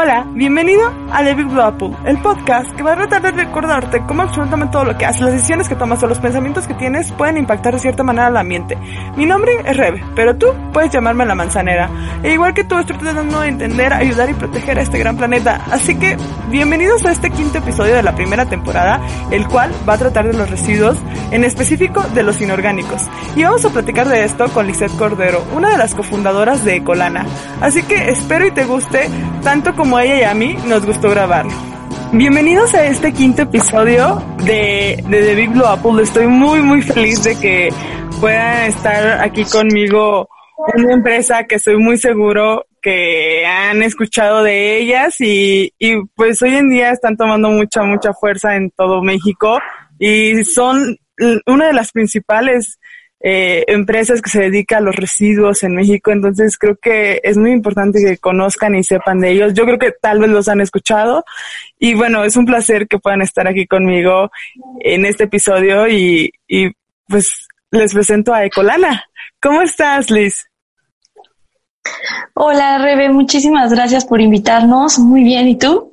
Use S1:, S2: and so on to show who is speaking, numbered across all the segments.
S1: Hola, bienvenido a The Big Blue Apple, el podcast que va a tratar de recordarte cómo absolutamente todo lo que haces, las decisiones que tomas o los pensamientos que tienes pueden impactar de cierta manera al ambiente. Mi nombre es Rebe, pero tú puedes llamarme la manzanera. E igual que tú, estoy tratando de entender, ayudar y proteger a este gran planeta. Así que, bienvenidos a este quinto episodio de la primera temporada, el cual va a tratar de los residuos, en específico de los inorgánicos. Y vamos a platicar de esto con Lizeth Cordero, una de las cofundadoras de Ecolana. Así que espero y te guste tanto como a ella y a mí nos gustó grabarlo. Bienvenidos a este quinto episodio de, de The Big Blue Apple. Estoy muy, muy feliz de que puedan estar aquí conmigo una empresa que estoy muy seguro que han escuchado de ellas y, y pues hoy en día están tomando mucha, mucha fuerza en todo México y son una de las principales eh, empresas que se dedican a los residuos en México, entonces creo que es muy importante que conozcan y sepan de ellos. Yo creo que tal vez los han escuchado y bueno, es un placer que puedan estar aquí conmigo en este episodio y, y pues les presento a Ecolana. ¿Cómo estás, Liz?
S2: Hola, Rebe, muchísimas gracias por invitarnos. Muy bien, ¿y tú?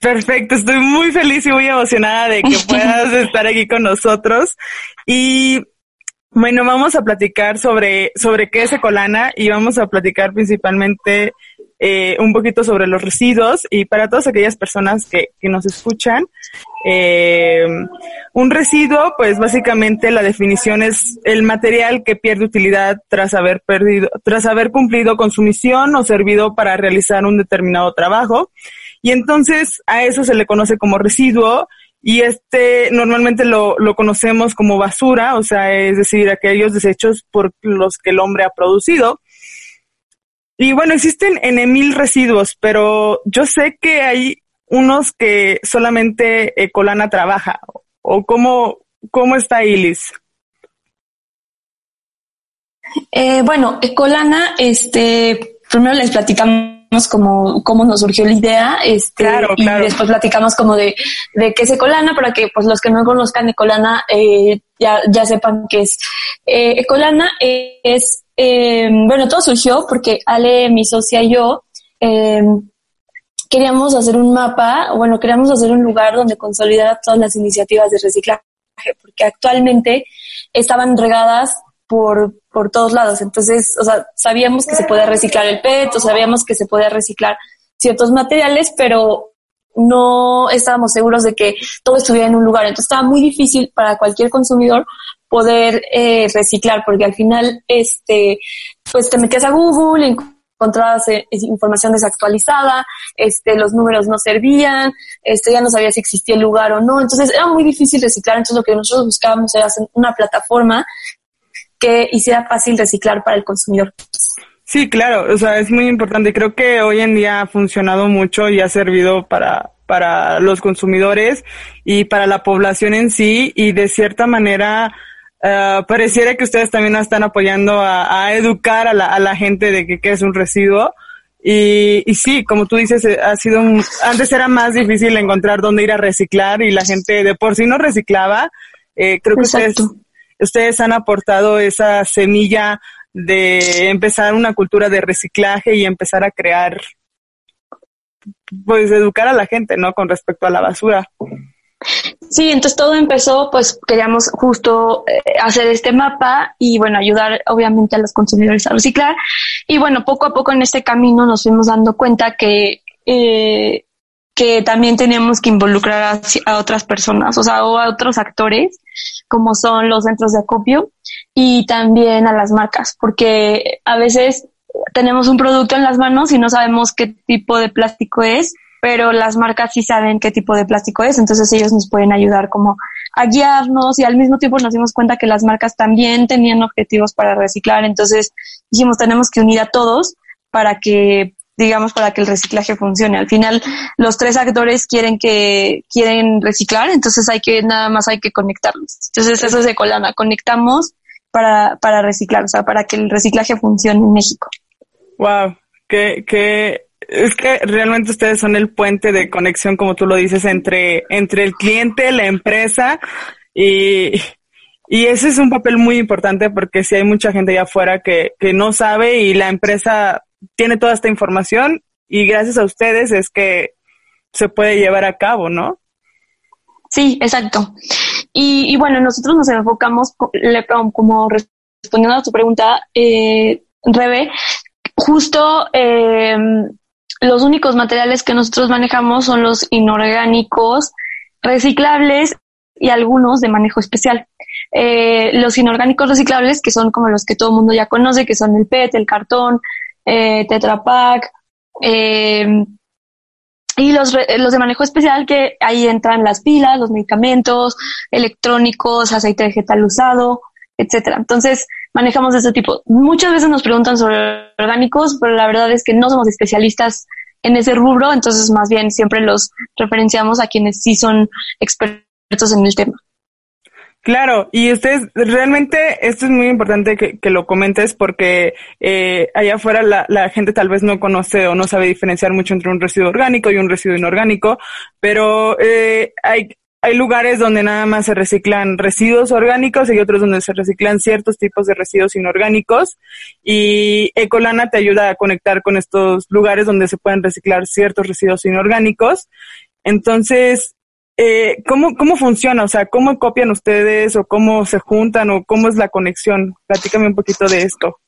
S1: Perfecto, estoy muy feliz y muy emocionada de que puedas estar aquí con nosotros. Y bueno, vamos a platicar sobre, sobre qué es Ecolana y vamos a platicar principalmente eh, un poquito sobre los residuos y para todas aquellas personas que, que nos escuchan, eh, un residuo, pues básicamente la definición es el material que pierde utilidad tras haber perdido, tras haber cumplido con su misión o servido para realizar un determinado trabajo. Y entonces a eso se le conoce como residuo y este normalmente lo, lo conocemos como basura, o sea, es decir, aquellos desechos por los que el hombre ha producido. Y bueno, existen en mil residuos, pero yo sé que hay unos que solamente Ecolana trabaja. ¿O cómo, cómo está Ilis?
S2: Eh, bueno, Ecolana, este, primero les platicamos como cómo nos surgió la idea, este, y después platicamos como de, de qué es Ecolana, para que pues los que no conozcan Ecolana eh, ya, ya sepan qué es. Eh, Ecolana es, eh, bueno, todo surgió porque Ale, mi socia y yo, eh, queríamos hacer un mapa, bueno, queríamos hacer un lugar donde consolidar todas las iniciativas de reciclaje, porque actualmente estaban regadas por, por todos lados. Entonces, o sea, sabíamos que se podía reciclar el PET, o sabíamos que se podía reciclar ciertos materiales, pero no estábamos seguros de que todo estuviera en un lugar. Entonces estaba muy difícil para cualquier consumidor poder eh, reciclar, porque al final, este, pues te metías a Google, encontrabas eh, información desactualizada, este, los números no servían, este, ya no sabías si existía el lugar o no. Entonces era muy difícil reciclar. Entonces lo que nosotros buscábamos era hacer una plataforma que hiciera fácil reciclar para el consumidor.
S1: Sí, claro, o sea, es muy importante. Creo que hoy en día ha funcionado mucho y ha servido para, para los consumidores y para la población en sí y de cierta manera uh, pareciera que ustedes también están apoyando a, a educar a la, a la, gente de que, que es un residuo. Y, y, sí, como tú dices, eh, ha sido un, antes era más difícil encontrar dónde ir a reciclar y la gente de por sí no reciclaba. Eh, creo que ustedes ustedes han aportado esa semilla de empezar una cultura de reciclaje y empezar a crear, pues educar a la gente, ¿no? Con respecto a la basura.
S2: Sí, entonces todo empezó, pues queríamos justo eh, hacer este mapa y bueno, ayudar obviamente a los consumidores a reciclar. Y bueno, poco a poco en este camino nos fuimos dando cuenta que, eh, que también teníamos que involucrar a, a, otras personas, o sea, o a otros actores como son los centros de acopio y también a las marcas, porque a veces tenemos un producto en las manos y no sabemos qué tipo de plástico es, pero las marcas sí saben qué tipo de plástico es, entonces ellos nos pueden ayudar como a guiarnos y al mismo tiempo nos dimos cuenta que las marcas también tenían objetivos para reciclar, entonces dijimos tenemos que unir a todos para que digamos, para que el reciclaje funcione. Al final, los tres actores quieren que, quieren reciclar, entonces hay que, nada más hay que conectarlos. Entonces eso es de Colana, conectamos para, para reciclar, o sea, para que el reciclaje funcione en México.
S1: Wow, que, que, es que realmente ustedes son el puente de conexión, como tú lo dices, entre, entre el cliente, la empresa y, y ese es un papel muy importante porque si hay mucha gente allá afuera que, que no sabe y la empresa tiene toda esta información y gracias a ustedes es que se puede llevar a cabo, ¿no?
S2: Sí, exacto. Y, bueno, nosotros nos enfocamos, como respondiendo a tu pregunta, eh, Rebe, justo eh, los únicos materiales que nosotros manejamos son los inorgánicos, reciclables y algunos de manejo especial. Eh, los inorgánicos reciclables, que son como los que todo el mundo ya conoce, que son el PET, el cartón, eh, Tetra eh, y los, los de manejo especial, que ahí entran las pilas, los medicamentos, electrónicos, aceite vegetal usado, etcétera. Entonces, manejamos de este tipo. Muchas veces nos preguntan sobre orgánicos, pero la verdad es que no somos especialistas en ese rubro, entonces más bien siempre los referenciamos a quienes sí son expertos en el tema.
S1: Claro, y ustedes, realmente esto es muy importante que, que lo comentes porque eh, allá afuera la, la, gente tal vez no conoce o no sabe diferenciar mucho entre un residuo orgánico y un residuo inorgánico, pero eh, hay, hay lugares donde nada más se reciclan residuos orgánicos y otros donde se reciclan ciertos tipos de residuos inorgánicos y Ecolana te ayuda a conectar con estos lugares donde se pueden reciclar ciertos residuos inorgánicos. Entonces, eh, ¿cómo, ¿cómo funciona? O sea, ¿cómo copian ustedes o cómo se juntan o cómo es la conexión? Platícame un poquito de esto.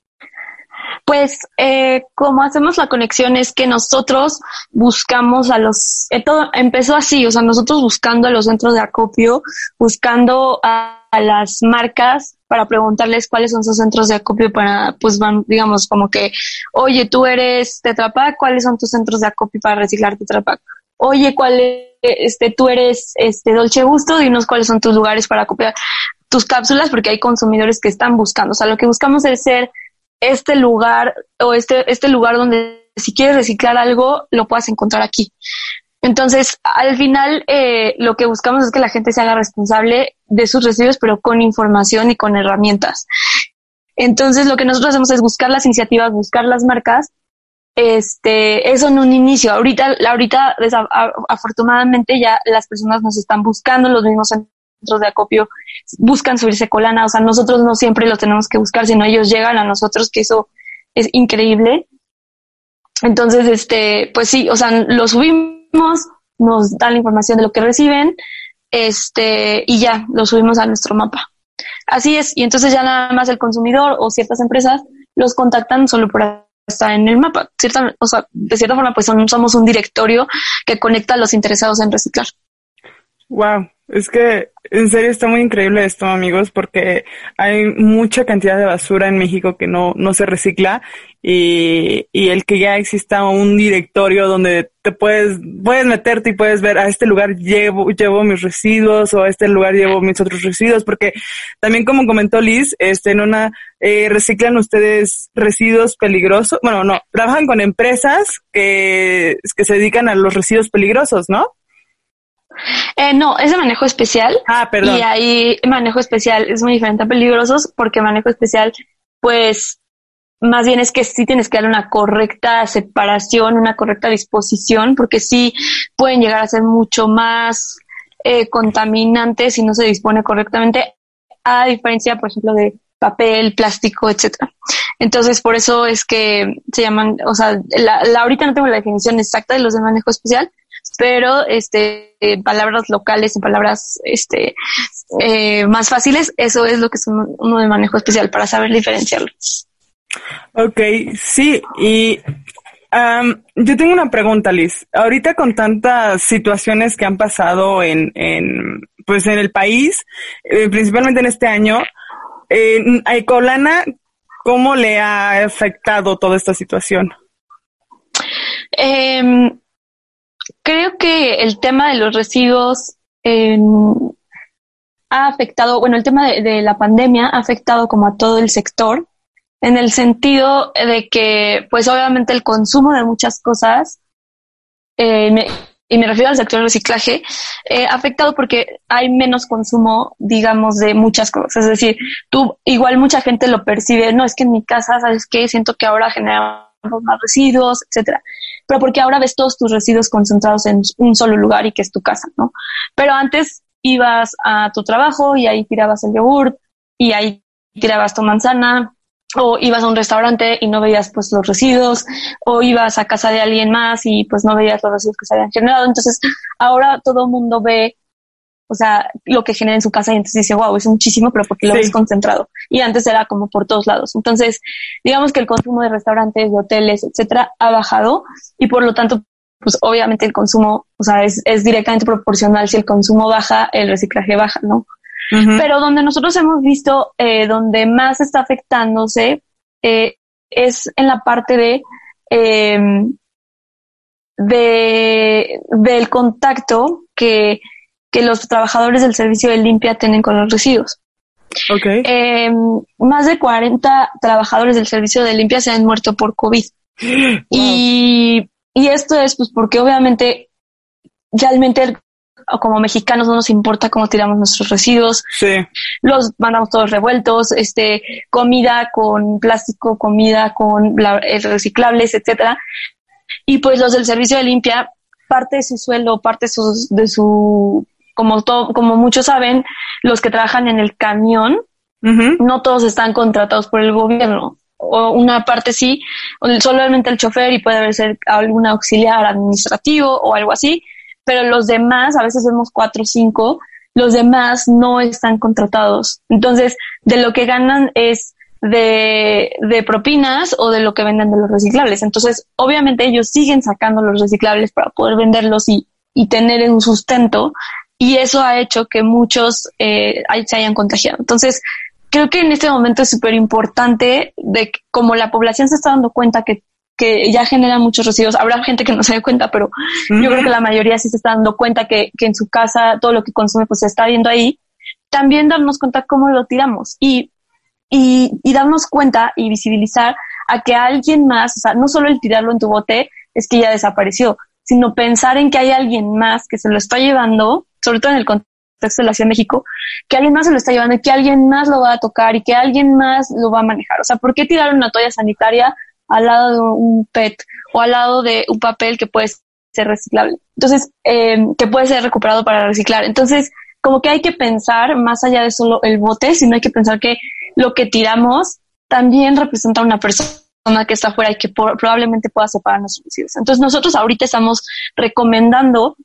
S2: Pues, eh, como hacemos la conexión es que nosotros buscamos a los, eh, todo empezó así, o sea, nosotros buscando a los centros de acopio, buscando a, las marcas para preguntarles cuáles son sus centros de acopio para, pues, van, digamos, como que, oye, tú eres Tetra ¿cuáles son tus centros de acopio para reciclar Tetra oye, ¿cuál es, este, tú eres este Dolce Gusto, dinos cuáles son tus lugares para copiar tus cápsulas, porque hay consumidores que están buscando. O sea, lo que buscamos es ser este lugar o este, este lugar donde si quieres reciclar algo, lo puedas encontrar aquí. Entonces, al final, eh, lo que buscamos es que la gente se haga responsable de sus residuos, pero con información y con herramientas. Entonces, lo que nosotros hacemos es buscar las iniciativas, buscar las marcas este, eso en un inicio. Ahorita, ahorita, afortunadamente ya las personas nos están buscando, los mismos centros de acopio buscan subirse colana, o sea, nosotros no siempre lo tenemos que buscar, sino ellos llegan a nosotros, que eso es increíble. Entonces, este, pues sí, o sea, lo subimos, nos dan la información de lo que reciben, este, y ya, lo subimos a nuestro mapa. Así es, y entonces ya nada más el consumidor o ciertas empresas los contactan solo por está en el mapa. Cierta, o sea, de cierta forma, pues somos un directorio que conecta a los interesados en reciclar.
S1: Wow, es que en serio está muy increíble esto, amigos, porque hay mucha cantidad de basura en México que no, no se recicla y, y el que ya exista un directorio donde te puedes, puedes meterte y puedes ver a este lugar llevo, llevo mis residuos o a este lugar llevo mis otros residuos, porque también como comentó Liz, este, en una, eh, reciclan ustedes residuos peligrosos, bueno, no, trabajan con empresas que, que se dedican a los residuos peligrosos, ¿no?
S2: Eh, no, es de manejo especial.
S1: Ah, perdón.
S2: Y ahí manejo especial es muy diferente a peligrosos porque manejo especial, pues, más bien es que sí tienes que dar una correcta separación, una correcta disposición, porque sí pueden llegar a ser mucho más eh, contaminantes si no se dispone correctamente, a diferencia, por ejemplo, de papel, plástico, etcétera. Entonces, por eso es que se llaman, o sea, la, la, ahorita no tengo la definición exacta de los de manejo especial, pero este en palabras locales, en palabras este eh, más fáciles, eso es lo que es uno de manejo especial para saber diferenciarlo.
S1: Ok, sí, y yo tengo una pregunta, Liz. Ahorita con tantas situaciones que han pasado en, en pues en el país, eh, principalmente en este año, eh, a Ecolana, ¿cómo le ha afectado toda esta situación?
S2: Eh, creo que el tema de los residuos ha afectado, bueno, el tema de, la pandemia ha afectado como a todo el sector, en el sentido de que, pues obviamente el consumo de muchas cosas, eh, y me refiero al sector del reciclaje, eh, ha afectado porque hay menos consumo, digamos, de muchas cosas. Es decir, tú, igual mucha gente lo percibe, no, es que en mi casa, ¿sabes qué? Siento que ahora generamos más residuos, etcétera pero porque ahora ves todos tus residuos concentrados en un solo lugar y que es tu casa, ¿no? Pero antes ibas a tu trabajo y ahí tirabas el yogurt y ahí tirabas tu manzana o ibas a un restaurante y no veías pues los residuos, o ibas a casa de alguien más y pues no veías los residuos que se habían generado. Entonces, ahora todo el mundo ve, o sea, lo que genera en su casa y entonces dice, wow, es muchísimo, pero porque lo ves concentrado. Y antes era como por todos lados. Entonces, digamos que el consumo de restaurantes, de hoteles, etcétera, ha bajado y por lo tanto, pues obviamente el consumo, o sea, es, es directamente proporcional. Si el consumo baja, el reciclaje baja, ¿no? Pero donde nosotros hemos visto, eh, donde más está afectándose, eh, es en la parte de, em, de, del contacto que, que los trabajadores del servicio de limpia tienen con los residuos.
S1: Okay.
S2: Em, más de 40 trabajadores del servicio de limpia se han muerto por COVID. Y, y esto es pues porque obviamente realmente como mexicanos no nos importa cómo tiramos nuestros residuos.
S1: Sí.
S2: Los mandamos todos revueltos, este, comida con plástico, comida con eh, reciclables, etcétera. Y pues los del servicio de limpia, parte de su sueldo, parte de su, de su como todo, como muchos saben, los que trabajan en el camión, no todos están contratados por el gobierno. O una parte sí, solamente el chofer y puede ser algún auxiliar administrativo o algo así, pero los demás, a veces vemos cuatro o cinco, los demás no están contratados. Entonces, de lo que ganan es de, de propinas o de lo que venden de los reciclables. Entonces, obviamente ellos siguen sacando los reciclables para poder venderlos y, y tener un sustento y eso ha hecho que muchos eh, se hayan contagiado. Entonces, creo que en este momento es súper importante de que como la población se está dando cuenta que que ya genera muchos residuos. Habrá gente que no se dé cuenta, pero yo creo que la mayoría sí se está dando cuenta que, que en su casa todo lo que consume pues se está viendo ahí. También darnos cuenta cómo lo tiramos y, y, y darnos cuenta y visibilizar a que alguien más, o sea, no solo el tirarlo en tu bote es que ya desapareció, sino pensar en que hay alguien más que se lo está llevando, sobre todo en el contexto de la Ciudad de México, que alguien más se lo está llevando y que alguien más lo va a tocar y que alguien más lo va a manejar. O sea, ¿por qué tirar una toalla sanitaria al lado de un PET o al lado de un papel que puede ser reciclable. Entonces, eh, que puede ser recuperado para reciclar. Entonces, como que hay que pensar más allá de solo el bote, sino hay que pensar que lo que tiramos también representa a una persona que está afuera y que probablemente pueda separar nuestros residuos. Entonces, nosotros ahorita estamos recomendando,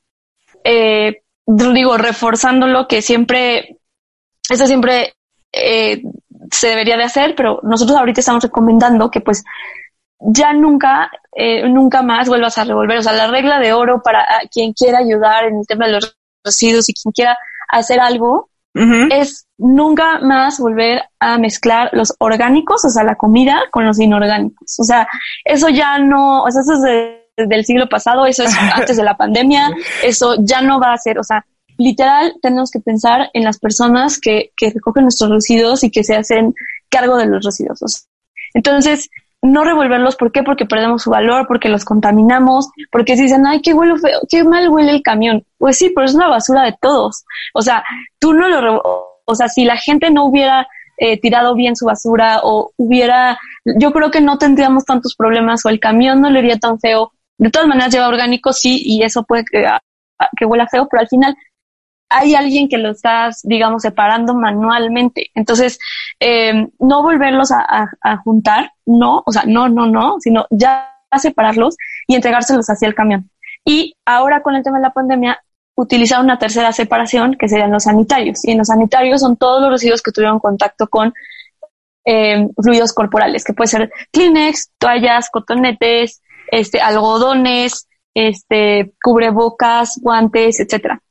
S2: eh, digo, reforzando lo que siempre, eso siempre eh, se debería de hacer, pero nosotros ahorita estamos recomendando que pues ya nunca, eh, nunca más vuelvas a revolver. O sea, la regla de oro para quien quiera ayudar en el tema de los residuos y quien quiera hacer algo es nunca más volver a mezclar los orgánicos, o sea, la comida con los inorgánicos. O sea, eso ya no, o sea, eso es desde el siglo pasado, eso es antes de la pandemia, eso ya no va a ser, o sea, literal tenemos que pensar en las personas que, que recogen nuestros residuos y que se hacen cargo de los residuos. Entonces, no revolverlos, ¿por qué? Porque perdemos su valor, porque los contaminamos, porque se dicen, ay, qué huele feo, qué mal huele el camión. Pues sí, pero es una basura de todos. O sea, tú no lo, o sea, si la gente no hubiera eh, tirado bien su basura o hubiera, yo creo que no tendríamos tantos problemas o el camión no le iría tan feo. De todas maneras lleva orgánico, sí, y eso puede que, que huela feo, pero al final hay alguien que lo está, digamos, separando manualmente. Entonces, eh, no volverlos a, juntar, no, o sea, no, no, no, sino ya separarlos y entregárselos hacia el camión. Y ahora con el tema de la pandemia, utilizar una tercera separación que serían los sanitarios. Y en los sanitarios son todos los residuos que tuvieron contacto con eh, fluidos corporales, que puede ser Kleenex, toallas, cotonetes, este, algodones, este, cubrebocas, guantes, etcétera.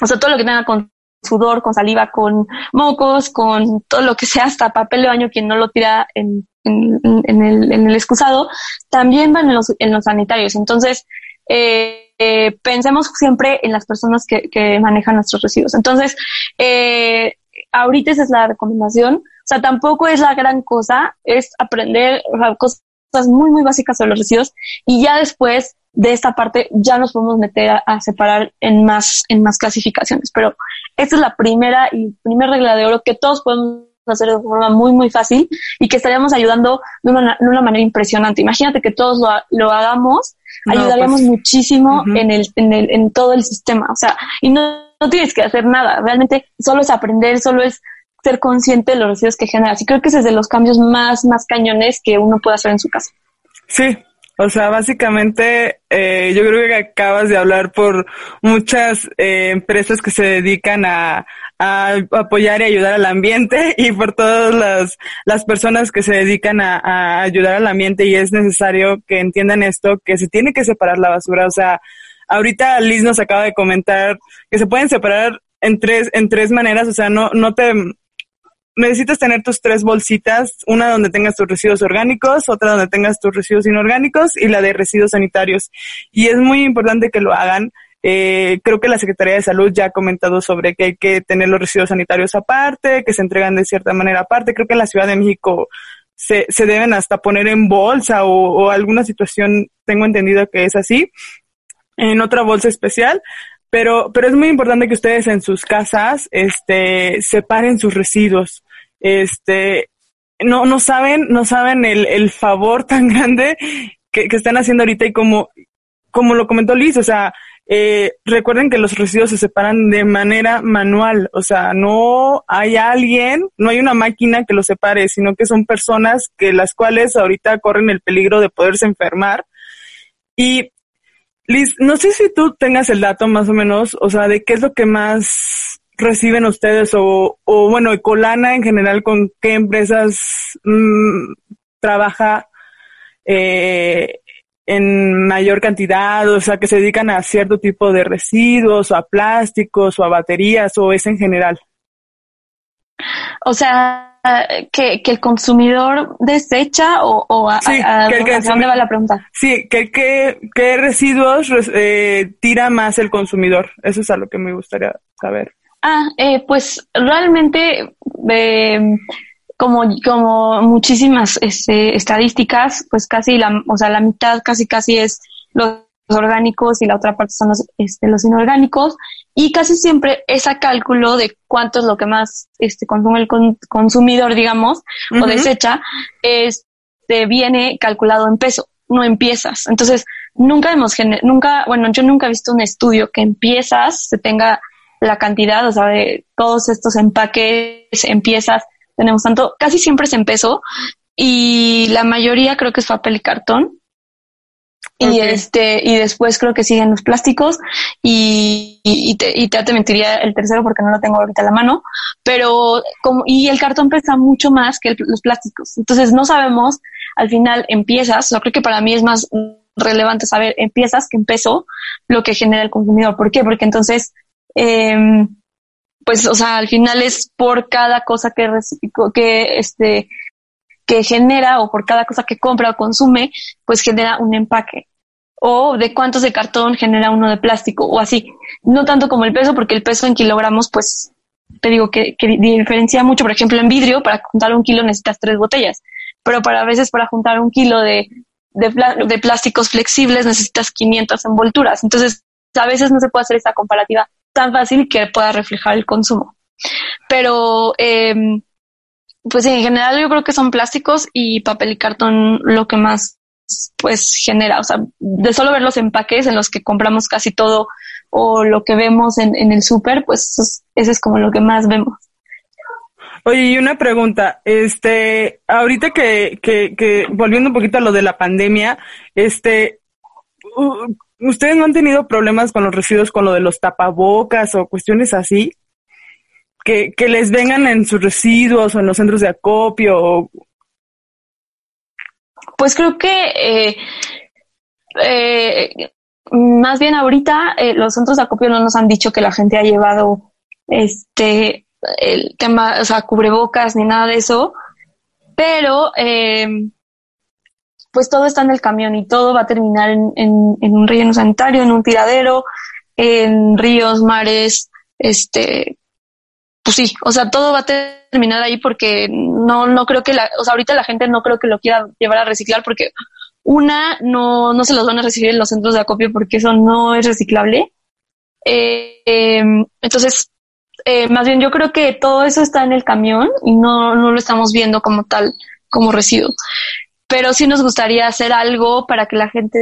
S2: O sea, todo lo que tenga con sudor, con saliva, con mocos, con todo lo que sea, hasta papel de baño, quien no lo tira en, en, en, el, en el excusado, también van en los, en los sanitarios. Entonces, eh, eh, pensemos siempre en las personas que, que manejan nuestros residuos. Entonces, eh, ahorita esa es la recomendación. O sea, tampoco es la gran cosa, es aprender cosas muy, muy básicas sobre los residuos y ya después de esta parte ya nos podemos meter a, separar en más, en más clasificaciones. Pero esta es la primera y primera regla de oro que todos podemos hacer de forma muy, muy fácil y que estaríamos ayudando de una, de una manera impresionante. Imagínate que todos lo, lo hagamos, ayudaríamos pues, muchísimo en, el, en, el, en todo el sistema. O sea, y no, no tienes que hacer nada. Realmente solo es aprender, solo es ser consciente de los residuos que generas. Y creo que ese es de los cambios más, más cañones que uno puede hacer en su casa.
S1: Sí, o sea, básicamente eh, yo creo que acabas de hablar por muchas eh, empresas que se dedican a, a, apoyar y ayudar al ambiente y por todas las, las personas que se dedican a, a, ayudar al ambiente y es necesario que entiendan esto, que se tiene que separar la basura. O sea, ahorita Liz nos acaba de comentar que se pueden separar en tres, en tres maneras, o sea, no, no te, necesitas tener tus tres bolsitas, una donde tengas tus residuos orgánicos, otra donde tengas tus residuos inorgánicos y la de residuos sanitarios. Y es muy importante que lo hagan. Eh, creo que la Secretaría de Salud ya ha comentado sobre que hay que tener los residuos sanitarios aparte, que se entregan de cierta manera aparte. Creo que en la Ciudad de México se, se deben hasta poner en bolsa o, o alguna situación, tengo entendido que es así, en otra bolsa especial pero, pero es muy importante que ustedes en sus casas, este, separen sus residuos este, no, no saben, no saben el, el favor tan grande que, que, están haciendo ahorita y como, como lo comentó Liz, o sea, eh, recuerden que los residuos se separan de manera manual, o sea, no hay alguien, no hay una máquina que los separe, sino que son personas que las cuales ahorita corren el peligro de poderse enfermar. Y Liz, no sé si tú tengas el dato más o menos, o sea, de qué es lo que más reciben ustedes o, o bueno, Ecolana en general, con qué empresas mmm, trabaja eh, en mayor cantidad, o sea, que se dedican a cierto tipo de residuos, o a plásticos, o a baterías, o es en general?
S2: O sea, que, que el consumidor desecha o, o a,
S1: sí,
S2: a, a,
S1: que,
S2: ¿a dónde va la pregunta?
S1: Sí, que, que, qué residuos eh, tira más el consumidor. Eso es a lo que me gustaría saber.
S2: Ah, eh, pues realmente, eh, como, como muchísimas este, estadísticas, pues casi la, o sea, la mitad casi casi es los orgánicos y la otra parte son los, este, los inorgánicos y casi siempre ese cálculo de cuánto es lo que más este, consume el con, consumidor, digamos, uh -huh. o desecha, este, viene calculado en peso, no en piezas. Entonces, nunca hemos, nunca, bueno, yo nunca he visto un estudio que en piezas se tenga la cantidad, o sea, de todos estos empaques en piezas, tenemos tanto, casi siempre es en peso y la mayoría creo que es papel y cartón. Okay. Y este, y después creo que siguen los plásticos y, y, y, te, y te, te mentiría el tercero porque no lo tengo ahorita a la mano, pero como, y el cartón pesa mucho más que el, los plásticos. Entonces no sabemos al final en piezas, yo creo que para mí es más relevante saber en piezas que en peso lo que genera el consumidor. ¿Por qué? Porque entonces eh, pues, o sea, al final es por cada cosa que, que, este, que genera o por cada cosa que compra o consume, pues genera un empaque. O de cuántos de cartón genera uno de plástico o así. No tanto como el peso, porque el peso en kilogramos, pues, te digo que, diferencia mucho. Por ejemplo, en vidrio, para juntar un kilo necesitas tres botellas. Pero para a veces para juntar un kilo de, de, de plásticos flexibles necesitas 500 envolturas. Entonces, a veces no se puede hacer esta comparativa tan fácil que pueda reflejar el consumo. Pero, eh, pues en general yo creo que son plásticos y papel y cartón lo que más pues genera, o sea, de solo ver los empaques en los que compramos casi todo o lo que vemos en, en el súper, pues eso es como lo que más vemos.
S1: Oye, y una pregunta, este, ahorita que, que, que, volviendo un poquito a lo de la pandemia, este, ¿Ustedes no han tenido problemas con los residuos, con lo de los tapabocas o cuestiones así? Que, que les vengan en sus residuos o en los centros de acopio.
S2: Pues creo que eh, eh, más bien ahorita eh, los centros de acopio no nos han dicho que la gente ha llevado este el tema, o sea, cubrebocas ni nada de eso, pero eh, pues todo está en el camión y todo va a terminar en, en, en un relleno sanitario, en un tiradero, en ríos, mares, este, pues sí, o sea, todo va a terminar ahí porque no, no creo que la, o sea, ahorita la gente no creo que lo quiera llevar a reciclar porque una, no, no se los van a recibir en los centros de acopio porque eso no es reciclable. Eh, eh, entonces, eh, más bien yo creo que todo eso está en el camión y no, no lo estamos viendo como tal, como residuo pero sí nos gustaría hacer algo para que la gente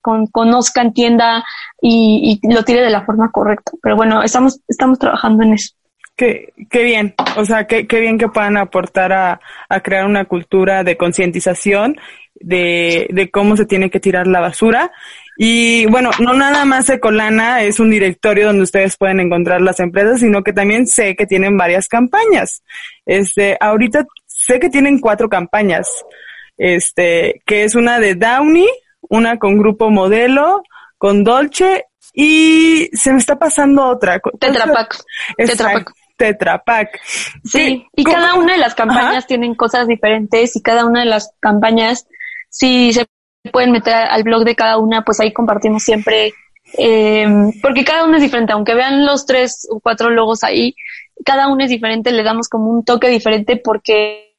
S2: con, conozca, entienda y, lo tire de la forma correcta. Pero bueno, estamos, estamos trabajando en eso.
S1: Qué, qué bien, o sea, qué, qué bien que puedan aportar a, a crear una cultura de concientización de, de cómo se tiene que tirar la basura. Y bueno, no nada más Ecolana es un directorio donde ustedes pueden encontrar las empresas, sino que también sé que tienen varias campañas. Este, ahorita sé que tienen cuatro campañas, este, que es una de Downey, una con Grupo Modelo, con Dolce y se me está pasando otra.
S2: Tetrapac.
S1: Tetrapac. Tetrapac.
S2: Sí, y cada una de las campañas tienen cosas diferentes y cada una de las campañas, si se pueden meter al blog de cada una, pues ahí compartimos siempre, eh, porque cada una es diferente, aunque vean los tres o cuatro logos ahí, cada uno es diferente, le damos como un toque diferente porque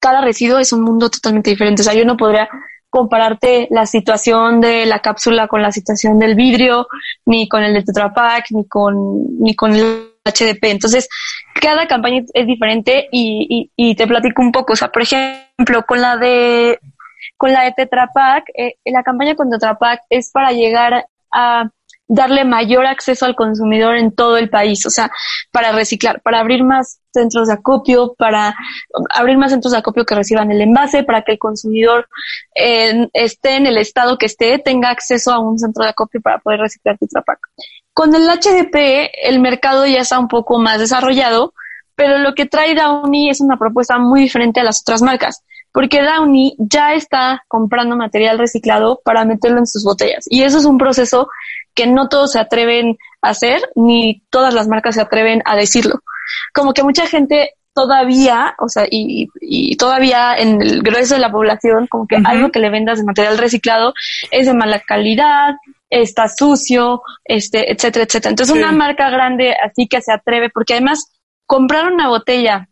S2: cada residuo es un mundo totalmente diferente. O sea, yo no podría compararte la situación de la cápsula con la situación del vidrio, ni con el de Tetra Pak, ni con, ni con el HDP. Entonces, cada campaña es diferente y, y, te platico un poco. O sea, por ejemplo, con la de, con la de Tetra Pak, eh, la campaña con Tetra Pak es para llegar a darle mayor acceso al consumidor en todo el país, o sea, para reciclar, para abrir más centros de acopio, para abrir más centros de acopio que reciban el envase, para que el consumidor eh, esté en el estado que esté, tenga acceso a un centro de acopio para poder reciclar Tetra Pak. Con el HDP, el mercado ya está un poco más desarrollado, pero lo que trae Downy es una propuesta muy diferente a las otras marcas porque Downy ya está comprando material reciclado para meterlo en sus botellas. Y eso es un proceso que no todos se atreven a hacer, ni todas las marcas se atreven a decirlo. Como que mucha gente todavía, o sea, y, y todavía en el grueso de la población, como que algo que le vendas de material reciclado es de mala calidad, está sucio, este, etcétera, etcétera. Entonces, una marca grande así que se atreve, porque además comprar una botella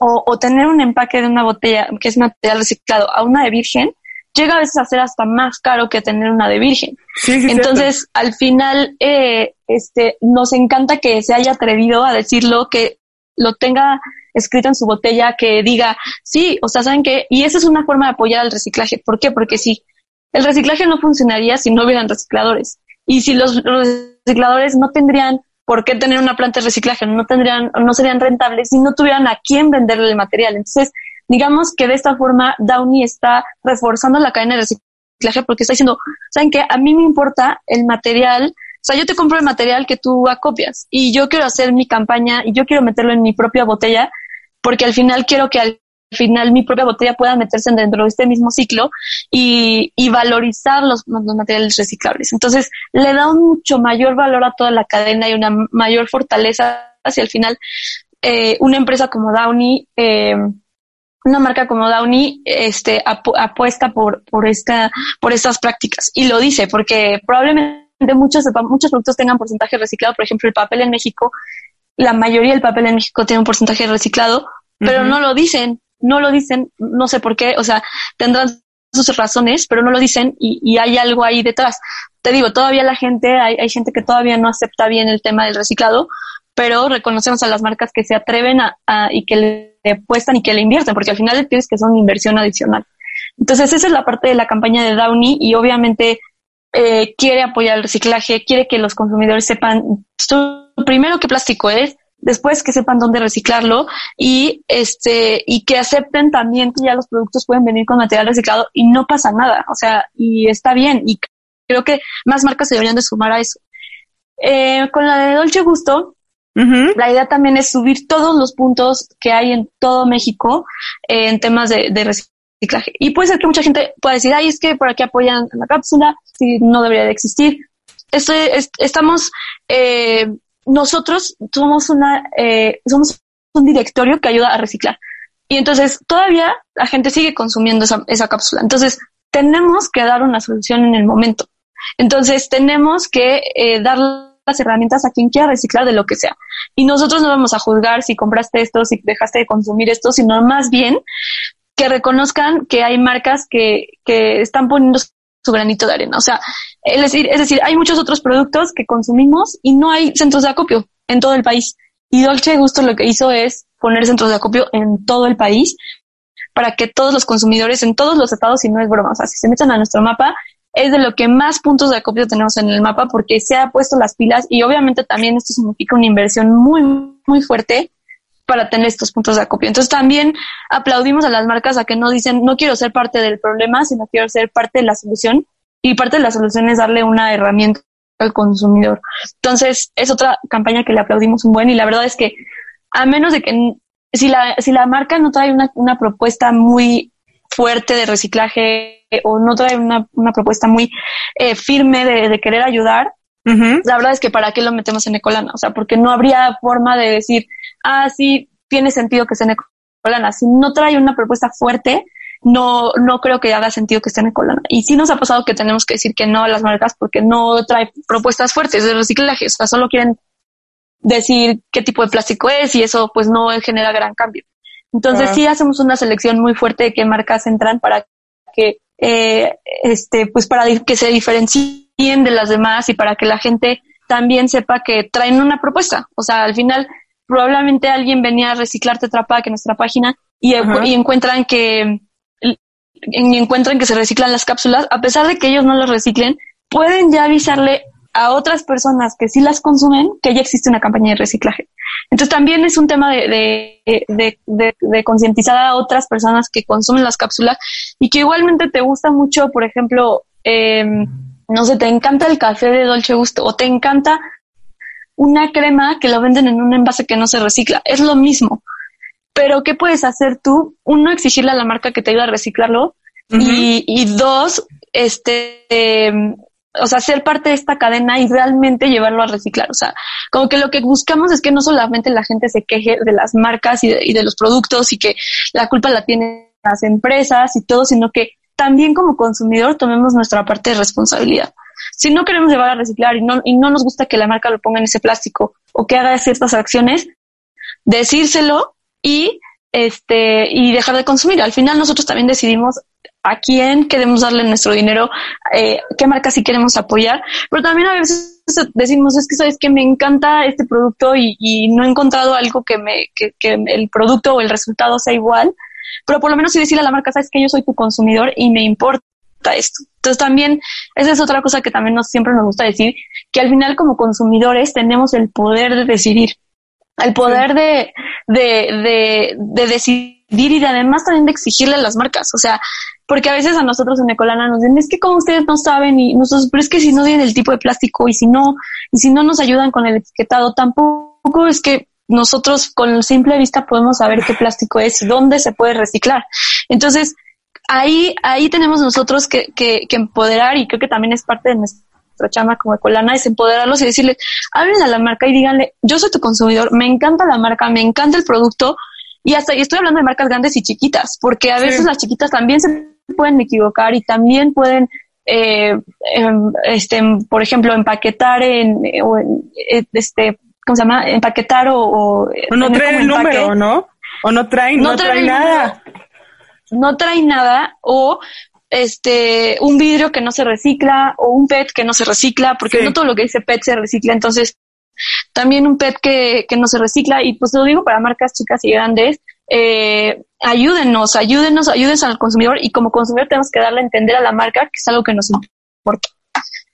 S2: o, tener un empaque de una botella que es material reciclado a una de virgen, llega a veces a ser hasta más caro que tener una de virgen. Entonces, al final, eh, este, nos encanta que se haya atrevido a decirlo, que lo tenga escrito en su botella, que diga, sí, o sea, ¿saben qué? Y esa es una forma de apoyar al reciclaje. ¿Por qué? Porque sí, el reciclaje no funcionaría si no hubieran recicladores. Y si los recicladores no tendrían ¿por qué tener una planta de reciclaje? No tendrían, no serían rentables si no tuvieran a quién venderle el material. Entonces, digamos que de esta forma Downey está reforzando la cadena de reciclaje porque está diciendo, ¿saben qué? A mí me importa el material, o sea, yo te compro el material que tú acopias y yo quiero hacer mi campaña y yo quiero meterlo en mi propia botella porque al final quiero que al final mi propia botella pueda meterse dentro de este mismo ciclo y, y valorizar los, los, materiales reciclables. Entonces, le da un mucho mayor valor a toda la cadena y una mayor fortaleza hacia el final. Eh, una empresa como Downey, eh, una marca como Downey, este, apuesta por, por esta, por estas prácticas. Y lo dice, porque probablemente muchos, muchos productos tengan porcentaje reciclado. Por ejemplo, el papel en México, la mayoría del papel en México tiene un porcentaje reciclado, pero no lo dicen no lo dicen, no sé por qué, o sea, tendrán sus razones, pero no lo dicen y, hay algo ahí detrás. Te digo, todavía la gente, hay, hay, gente que todavía no acepta bien el tema del reciclado, pero reconocemos a las marcas que se atreven a, y que le apuestan y que le invierten, porque al final tienes que son inversión adicional. Entonces, esa es la parte de la campaña de Downey y obviamente eh, quiere apoyar el reciclaje, quiere que los consumidores sepan primero qué plástico es, después que sepan dónde reciclarlo y este y que acepten también que ya los productos pueden venir con material reciclado y no pasa nada, o sea, y está bien y creo que más marcas se deberían de sumar a eso. Eh, con la de Dolce Gusto, la idea también es subir todos los puntos que hay en todo México eh, en temas de, reciclaje. Y puede ser que mucha gente pueda decir, ay, es que por aquí apoyan la cápsula, si no debería de existir. Esto estamos eh, nosotros somos una, eh, somos un directorio que ayuda a reciclar. Y entonces todavía la gente sigue consumiendo esa, esa cápsula. Entonces tenemos que dar una solución en el momento. Entonces tenemos que eh, dar las herramientas a quien quiera reciclar de lo que sea. Y nosotros no vamos a juzgar si compraste esto, si dejaste de consumir esto, sino más bien que reconozcan que hay marcas que, que están poniendo su granito de arena. O sea, es decir, es decir, hay muchos otros productos que consumimos y no hay centros de acopio en todo el país. Y Dolce Gusto lo que hizo es poner centros de acopio en todo el país para que todos los consumidores en todos los estados, y no es broma, o sea, si se meten a nuestro mapa, es de lo que más puntos de acopio tenemos en el mapa porque se ha puesto las pilas y obviamente también esto significa una inversión muy, muy fuerte para tener estos puntos de acopio. Entonces también aplaudimos a las marcas a que no dicen no quiero ser parte del problema, sino quiero ser parte de la solución. Y parte de la solución es darle una herramienta al consumidor. Entonces es otra campaña que le aplaudimos un buen y la verdad es que a menos de que si la, si la marca no trae una, una propuesta muy fuerte de reciclaje o no trae una, una propuesta muy eh, firme de, de, querer ayudar, la verdad es que para qué lo metemos en Ecolana, o sea, porque no habría forma de decir, ah, sí, tiene sentido que esté en Ecolana. Si no trae una propuesta fuerte, no, no creo que haga sentido que esté en Ecolana. Y sí nos ha pasado que tenemos que decir que no a las marcas porque no trae propuestas fuertes de reciclaje, o sea, solo quieren decir qué tipo de plástico es y eso pues no genera gran cambio. Entonces sí hacemos una selección muy fuerte de qué marcas entran para que eh, este pues para que se diferencien de las demás y para que la gente también sepa que traen una propuesta. O sea, al final probablemente alguien venía a reciclar Tetra Pak en nuestra página y, y encuentran que y encuentran que se reciclan las cápsulas, a pesar de que ellos no las reciclen, pueden ya avisarle a otras personas que sí las consumen que ya existe una campaña de reciclaje. Entonces también es un tema de, de, de, de, concientizar a otras personas que consumen las cápsulas y que igualmente te gusta mucho, por ejemplo, eh, no sé, te encanta el café de Dolce Gusto o te encanta una crema que lo venden en un envase que no se recicla. Es lo mismo. Pero ¿qué puedes hacer tú? Uno, exigirle a la marca que te ayude a reciclarlo y, y dos, este, eh, o sea, ser parte de esta cadena y realmente llevarlo a reciclar. O sea, como que lo que buscamos es que no solamente la gente se queje de las marcas y de, los productos y que la culpa la tienen las empresas y todo, sino que también como consumidor tomemos nuestra parte de responsabilidad. Si no queremos llevar a reciclar y no, y no nos gusta que la marca lo ponga en ese plástico o que haga ciertas acciones, decírselo y este y dejar de consumir. Al final nosotros también decidimos a quién queremos darle nuestro dinero, eh, qué marca sí queremos apoyar, pero también a veces decimos, es que sabes que me encanta este producto y, no he encontrado algo que me, que, que, el producto o el resultado sea igual, pero por lo menos sí decirle a la marca, sabes que yo soy tu consumidor y me importa esto. Entonces también, esa es otra cosa que también nos, siempre nos gusta decir, que al final como consumidores tenemos el poder de decidir, el poder de, de, de, de decidir y además también de exigirle a las marcas. O sea, porque a veces a nosotros en Ecolana nos dicen, es que como ustedes no saben y nosotros, pero es que si no tienen el tipo de plástico y si no, y si no nos ayudan con el etiquetado, tampoco es que nosotros con simple vista podemos saber qué plástico es y dónde se puede reciclar. Entonces, ahí, ahí tenemos nosotros que, que, que empoderar y creo que también es parte de nuestra chama como Ecolana, es empoderarlos y decirles, hablen a la marca y díganle, yo soy tu consumidor, me encanta la marca, me encanta el producto, y hasta y estoy hablando de marcas grandes y chiquitas, porque a veces las chiquitas también se pueden equivocar y también pueden, eh, em, este, por ejemplo, empaquetar en, o eh, este, ¿cómo se llama? Empaquetar o...
S1: o no trae el número, ¿no? O no trae, no, trae, nada.
S2: No trae nada o este un vidrio que no se recicla o un PET que no se recicla, porque no todo lo que dice PET se recicla, entonces también un PET que, que no se recicla y pues lo digo para marcas chicas y grandes, eh, ayúdenos, ayúdenos, ayúdenos al consumidor y como consumidor tenemos que darle a entender a la marca que es algo que nos importa.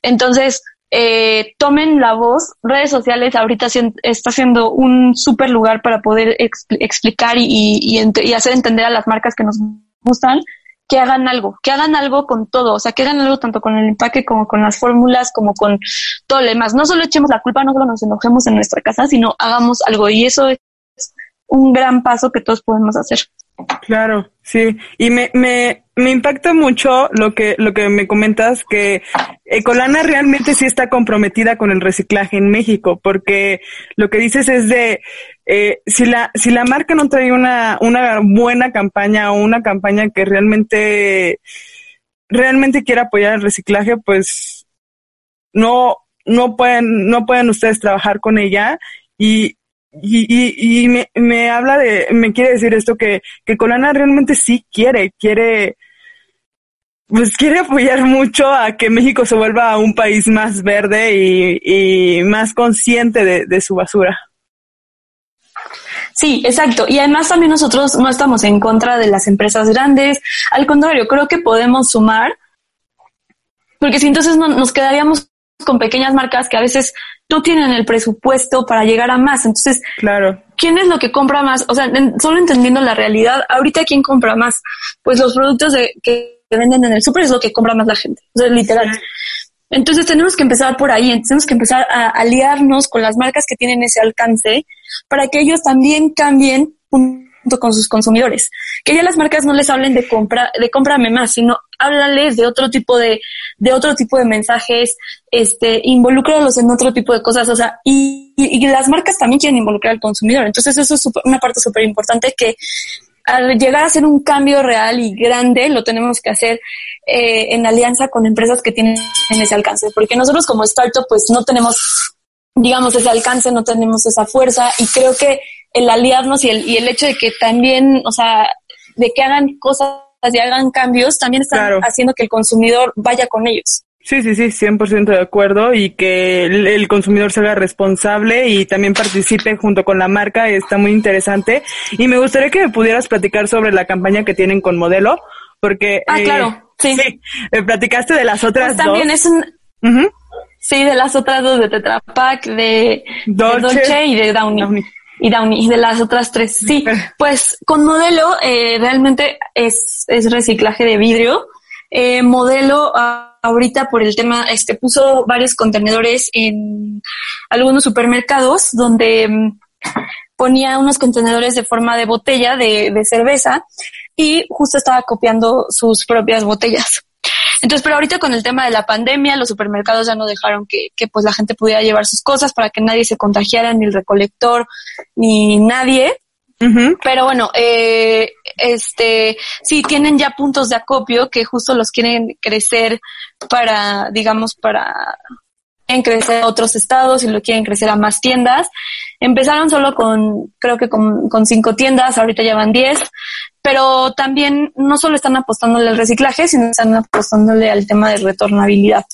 S2: Entonces, eh, tomen la voz. Redes sociales ahorita está siendo un súper lugar para poder explicar y, y, y, hacer entender a las marcas que nos gustan que hagan algo, que hagan algo con todo, o sea, que hagan algo tanto con el empaque como con las fórmulas, como con todo lo demás. No solo echemos la culpa, no solo nos enojemos en nuestra casa, sino hagamos algo y eso es un gran paso que todos podemos hacer.
S1: Claro, sí. Y me, me, me impacta mucho lo que, lo que me comentas, que Ecolana realmente sí está comprometida con el reciclaje en México, porque lo que dices es de, eh, si la, si la marca no trae una, una buena campaña o una campaña que realmente, realmente quiera apoyar el reciclaje, pues no, no pueden, no pueden ustedes trabajar con ella y, y, y, y me, me, habla de, me quiere decir esto que, que Colana realmente sí quiere, quiere, pues quiere apoyar mucho a que México se vuelva un país más verde y, y más consciente de, de su basura.
S2: Sí, exacto. Y además también nosotros no estamos en contra de las empresas grandes. Al contrario, creo que podemos sumar, porque si entonces no, nos quedaríamos con pequeñas marcas que a veces no tienen el presupuesto para llegar a más. Entonces,
S1: claro.
S2: ¿quién es lo que compra más? O sea, solo entendiendo la realidad, ahorita quién compra más? Pues los productos de, que venden en el súper es lo que compra más la gente. O sea, literal. Entonces tenemos que empezar por ahí, tenemos que empezar a aliarnos con las marcas que tienen ese alcance para que ellos también cambien junto con sus consumidores. Que ya las marcas no les hablen de compra, de cómprame más, sino háblales de otro tipo de, de otro tipo de mensajes, este, involúcralos en otro tipo de cosas, o sea, y, y, las marcas también quieren involucrar al consumidor. Entonces eso es una parte súper importante que al llegar a hacer un cambio real y grande, lo tenemos que hacer eh, en alianza con empresas que tienen ese alcance, porque nosotros como startup pues no tenemos, digamos, ese alcance, no tenemos esa fuerza. Y creo que el aliarnos y el, y el hecho de que también, o sea, de que hagan cosas y hagan cambios, también están haciendo que el consumidor vaya con ellos.
S1: Sí, sí, sí, 100% de acuerdo y que el, consumidor se haga responsable y también participe junto con la marca está muy interesante. Y me gustaría que me pudieras platicar sobre la campaña que tienen con Modelo, porque...
S2: Ah, claro, eh, sí.
S1: sí. me platicaste de las otras
S2: pues también es un... Sí, de las otras dos, de Tetra Pak, de Dolce, y de Downy. Y Downy, de las otras tres. Sí, pues con Modelo eh, realmente es, es reciclaje de vidrio. Eh, modelo... Ah, ahorita por el tema, este, puso varios contenedores en algunos supermercados donde mm, ponía unos contenedores de forma de botella de, de cerveza y justo estaba copiando sus propias botellas. Entonces, pero ahorita con el tema de la pandemia, los supermercados ya no dejaron que, que pues la gente pudiera llevar sus cosas para que nadie se contagiara, ni el recolector, ni nadie. Pero bueno, eh, este, sí, tienen ya puntos de acopio que justo los quieren crecer para, digamos, para quieren crecer a otros estados y lo quieren crecer a más tiendas. Empezaron solo con, creo que con, con cinco tiendas, ahorita ya van diez, pero también no solo están apostándole al reciclaje, sino están apostándole al tema de retornabilidad.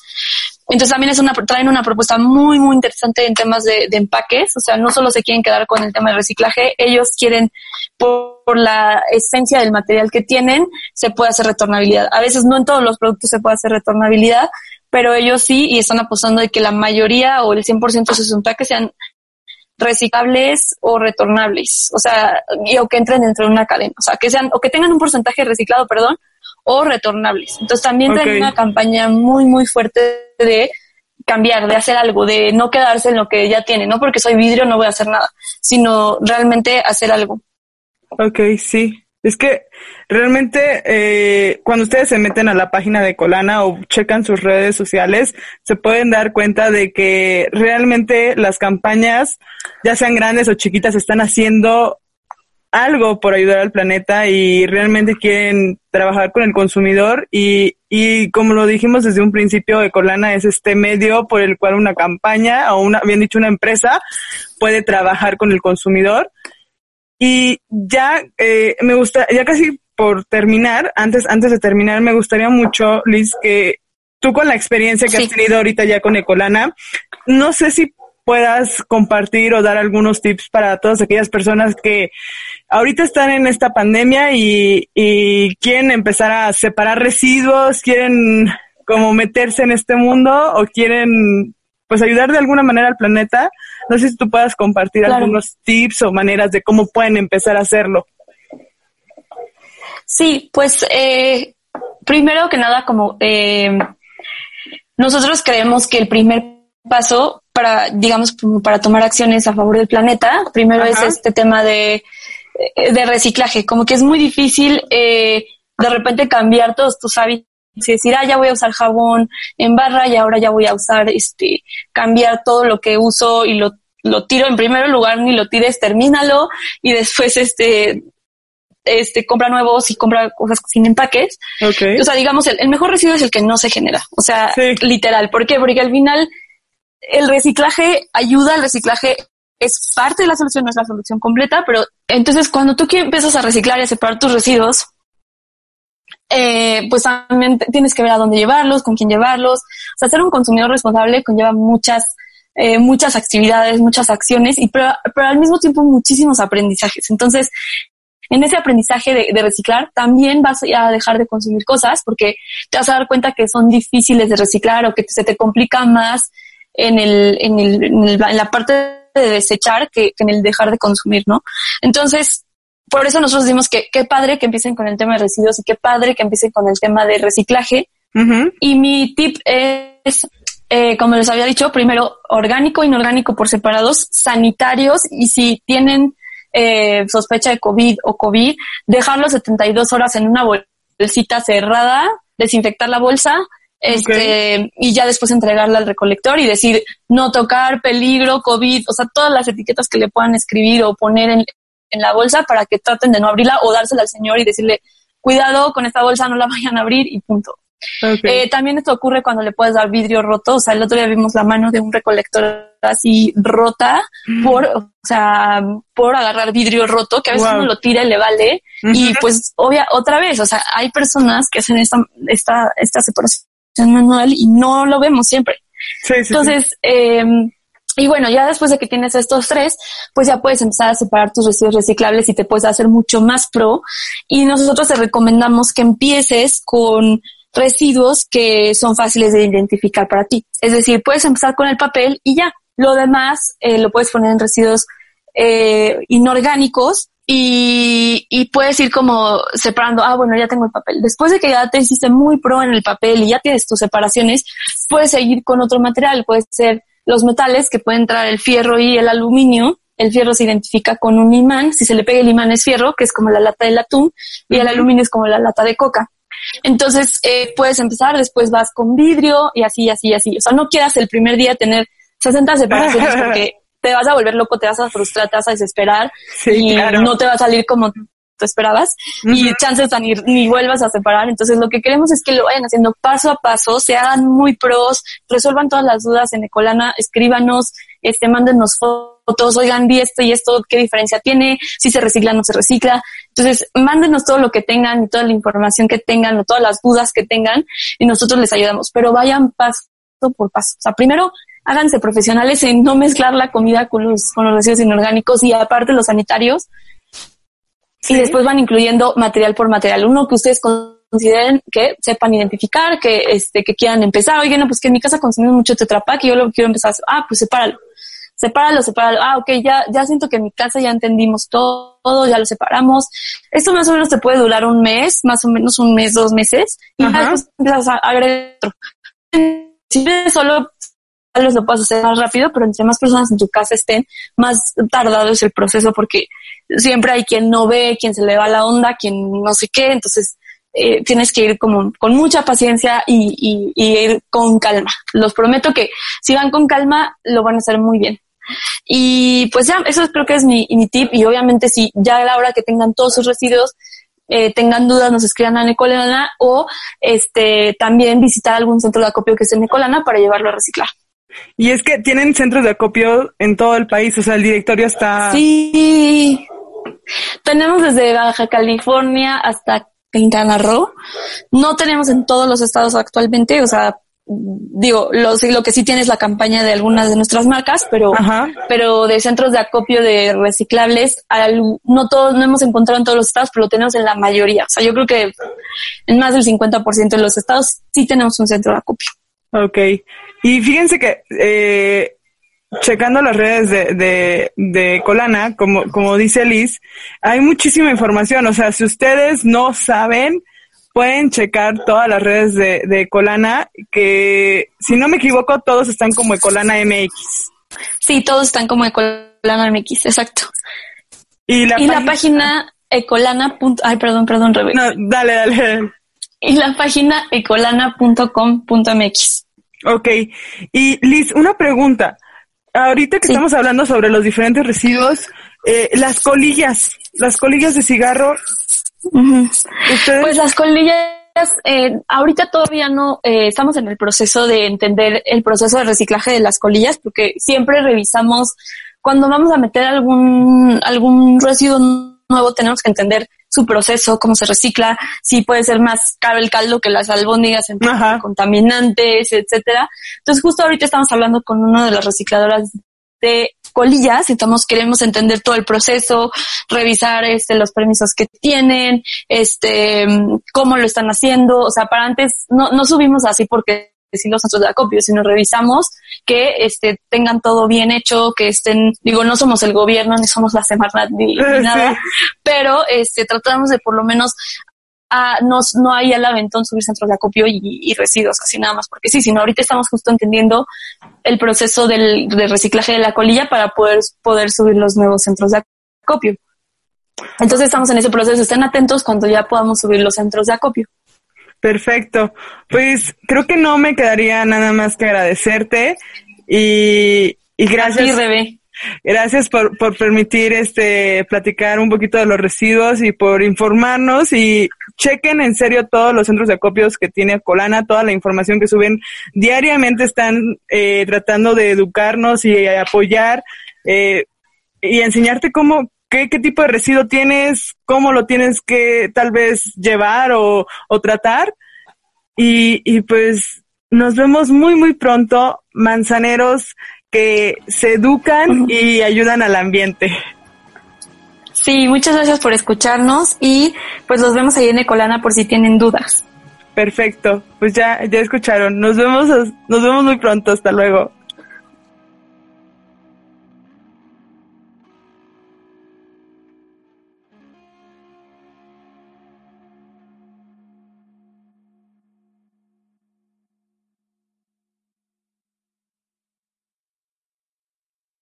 S2: Entonces también es una, traen una propuesta muy, muy interesante en temas de, empaques. O sea, no solo se quieren quedar con el tema del reciclaje, ellos quieren, por, la esencia del material que tienen, se puede hacer retornabilidad. A veces no en todos los productos se puede hacer retornabilidad, pero ellos sí y están apostando de que la mayoría o el 100% de sus empaques sean reciclables o retornables. O sea, y o que entren dentro de una cadena. O sea, que sean, o que tengan un porcentaje reciclado, perdón, o retornables. Entonces también okay. una campaña muy, muy fuerte de cambiar, de hacer algo, de no quedarse en lo que ya tiene, no porque soy vidrio no voy a hacer nada, sino realmente hacer algo.
S1: Ok, sí. Es que realmente eh, cuando ustedes se meten a la página de Colana o checan sus redes sociales, se pueden dar cuenta de que realmente las campañas, ya sean grandes o chiquitas, están haciendo algo por ayudar al planeta y realmente quieren trabajar con el consumidor y, y como lo dijimos desde un principio, Ecolana es este medio por el cual una campaña o una, bien dicho, una empresa puede trabajar con el consumidor. Y ya eh, me gusta, ya casi por terminar, antes, antes de terminar, me gustaría mucho, Liz, que tú con la experiencia que has tenido ahorita ya con Ecolana, no sé si puedas compartir o dar algunos tips para todas aquellas personas que ahorita están en esta pandemia y, y quieren empezar a separar residuos, quieren como meterse en este mundo o quieren pues ayudar de alguna manera al planeta. No sé si tú puedas compartir algunos tips o maneras de cómo pueden empezar a hacerlo.
S2: Sí, pues eh, primero que nada, como eh, nosotros creemos que el primer paso para, digamos, para tomar acciones a favor del planeta. Primero es este tema de, eh, de reciclaje, como que es muy difícil eh, de repente cambiar todos tus hábitos y decir, ah, ya voy a usar jabón en barra y ahora ya voy a usar, este, cambiar todo lo que uso y lo, lo tiro en primer lugar, ni lo tires, termínalo y después, este, este, compra nuevos y compra cosas sin empaques. O sea, digamos, el, mejor residuo es el que no se genera. O sea, literal. ¿Por qué? Porque al final el reciclaje ayuda, el reciclaje es parte de la solución, no es la solución completa, pero entonces cuando tú empiezas a reciclar y a separar tus residuos, eh, pues también tienes que ver a dónde llevarlos, con quién llevarlos. O sea, ser un consumidor responsable conlleva muchas, eh, muchas actividades, muchas acciones, y pero, pero, al mismo tiempo muchísimos aprendizajes. Entonces, en ese aprendizaje de, de, reciclar también vas a dejar de consumir cosas porque te vas a dar cuenta que son difíciles de reciclar o que se te complica más en el, en el, en, la parte de desechar que, que en el dejar de consumir, ¿no? Entonces, por eso nosotros decimos que qué padre que empiecen con el tema de residuos y qué padre que empiecen con el tema de reciclaje. Y mi tip es, eh, como les había dicho, primero orgánico, inorgánico por separados, sanitarios y si tienen eh, sospecha de COVID o COVID, dejarlo 72 horas en una bolsita cerrada, desinfectar la bolsa, este, y ya después entregarla al recolector y decir no tocar, peligro, COVID, o sea, todas las etiquetas que le puedan escribir o poner en, en la bolsa para que traten de no abrirla o dársela al señor y decirle, cuidado con esta bolsa, no la vayan a abrir y punto. Eh, también esto ocurre cuando le puedes dar vidrio roto. O sea, el otro día vimos la mano de un recolector así rota mm. por, o sea, por agarrar vidrio roto, que a veces uno lo tira y le vale. Y pues, obvia, otra vez, o sea, hay personas que hacen esta, esta, esta separación manual y no lo vemos siempre. Entonces, Eh, y bueno, ya después de que tienes estos tres, pues ya puedes empezar a separar tus residuos reciclables y te puedes hacer mucho más pro. Y nosotros te recomendamos que empieces con residuos que son fáciles de identificar para ti. Es decir, puedes empezar con el papel y ya. Lo demás eh, lo puedes poner en residuos eh, inorgánicos y, y puedes ir como separando, ah, bueno, ya tengo el papel. Después de que ya te hiciste muy pro en el papel y ya tienes tus separaciones, puedes seguir con otro material. Puede ser los metales que pueden entrar el fierro y el aluminio. El fierro se identifica con un imán. Si se le pega el imán es fierro, que es como la lata del atún, y el aluminio es como la lata de coca. Entonces, eh, puedes empezar, después vas con vidrio y así, así, así. O sea, no quieras el primer día tener 60 separaciones porque te vas a volver loco, te vas a frustrar, te vas a desesperar y no te va a salir como tú esperabas y chances a ni, ni vuelvas a separar. Entonces lo que queremos es que lo vayan haciendo paso a paso, se hagan muy pros, resuelvan todas las dudas en Ecolana, escríbanos, este, mándenos fotos, oigan, di esto y esto, qué diferencia tiene, si se recicla o no se recicla. Entonces, mándenos todo lo que tengan y toda la información que tengan o todas las dudas que tengan y nosotros les ayudamos, pero vayan paso por paso. O sea, primero háganse profesionales en no mezclar la comida con los, con los residuos inorgánicos y aparte los sanitarios, y después van incluyendo material por material. Uno que ustedes consideren que sepan identificar, que este, que quieran empezar. Oye, no, pues que en mi casa consumimos mucho tetrapac y yo lo quiero empezar. Ah, pues sepáralo. Sepáralo, sepáralo. Ah, ok, ya, ya siento que en mi casa ya entendimos todo, todo, ya lo separamos. Esto más o menos te puede durar un mes, más o menos un mes, dos meses. Y después empiezas a agregar otro. Si solo lo puedes hacer más rápido, pero entre más personas en tu casa estén, más tardado es el proceso porque siempre hay quien no ve, quien se le va la onda, quien no sé qué, entonces eh, tienes que ir como con mucha paciencia y, ir con calma. Los prometo que si van con calma, lo van a hacer muy bien. Y pues ya, eso creo que es mi, tip y obviamente si ya a la hora que tengan todos sus residuos, eh, tengan dudas, nos escriban a Necolana o este también visitar algún centro de acopio que esté en Necolana para llevarlo a reciclar.
S1: Y es que tienen centros de acopio en todo el país, o sea, el directorio está...
S2: Sí, tenemos desde Baja California hasta Quintana Roo. No tenemos en todos los estados actualmente, o sea, digo, lo, lo que sí tiene es la campaña de algunas de nuestras marcas, pero, pero de centros de acopio de reciclables, no todos, no hemos encontrado en todos los estados, pero lo tenemos en la mayoría. O sea, yo creo que en más del 50% de los estados sí tenemos un centro de acopio.
S1: Ok. Y fíjense que eh, checando las redes de, de, de, Colana, como, como dice Liz, hay muchísima información. O sea, si ustedes no saben, pueden checar todas las redes de, de Colana, que si no me equivoco, todos están como Ecolana MX.
S2: Sí, todos están como Ecolana MX, exacto. Y la, página... ecolana. Ay, perdón, perdón,
S1: Rebeca. No, dale, dale.
S2: Y la página ecolana.com.mx.
S1: Ok. Y Liz, una pregunta. Ahorita que estamos hablando sobre los diferentes residuos, eh, las colillas, las colillas de cigarro.
S2: Pues las colillas, eh, ahorita todavía no eh, estamos en el proceso de entender el proceso de reciclaje de las colillas, porque siempre revisamos cuando vamos a meter algún algún residuo nuevo, tenemos que entender su proceso, cómo se recicla, si puede ser más caro el caldo que las albóndigas en contaminantes, etcétera. Entonces justo ahorita estamos hablando con una de las recicladoras de colillas, estamos queremos entender todo el proceso, revisar este los permisos que tienen, este cómo lo están haciendo, o sea, para antes no no subimos así porque decir los centros de acopio, sino revisamos que este, tengan todo bien hecho, que estén, digo, no somos el gobierno, ni somos la semana ni, nada, pero este, tratamos de por lo menos a, no, no hay al aventón subir centros de acopio y, residuos, así nada más, porque sí, sino ahorita estamos justo entendiendo el proceso del, reciclaje de la colilla para poder, poder subir los nuevos centros de acopio. Entonces estamos en ese proceso, estén atentos cuando ya podamos subir los centros de acopio.
S1: Perfecto. Pues creo que no me quedaría nada más que agradecerte y, y gracias. Gracias por, por permitir este platicar un poquito de los residuos y por informarnos y chequen en serio todos los centros de acopios que tiene Colana, toda la información que suben diariamente están eh, tratando de educarnos y apoyar eh, y enseñarte cómo qué, qué tipo de residuo tienes, cómo lo tienes que tal vez llevar o, o tratar y, y pues nos vemos muy muy pronto manzaneros que se educan y ayudan al ambiente.
S2: Sí, muchas gracias por escucharnos y pues los vemos ahí en Ecolana por si tienen dudas.
S1: Perfecto, pues ya, ya escucharon. Nos vemos, nos vemos muy pronto. Hasta luego.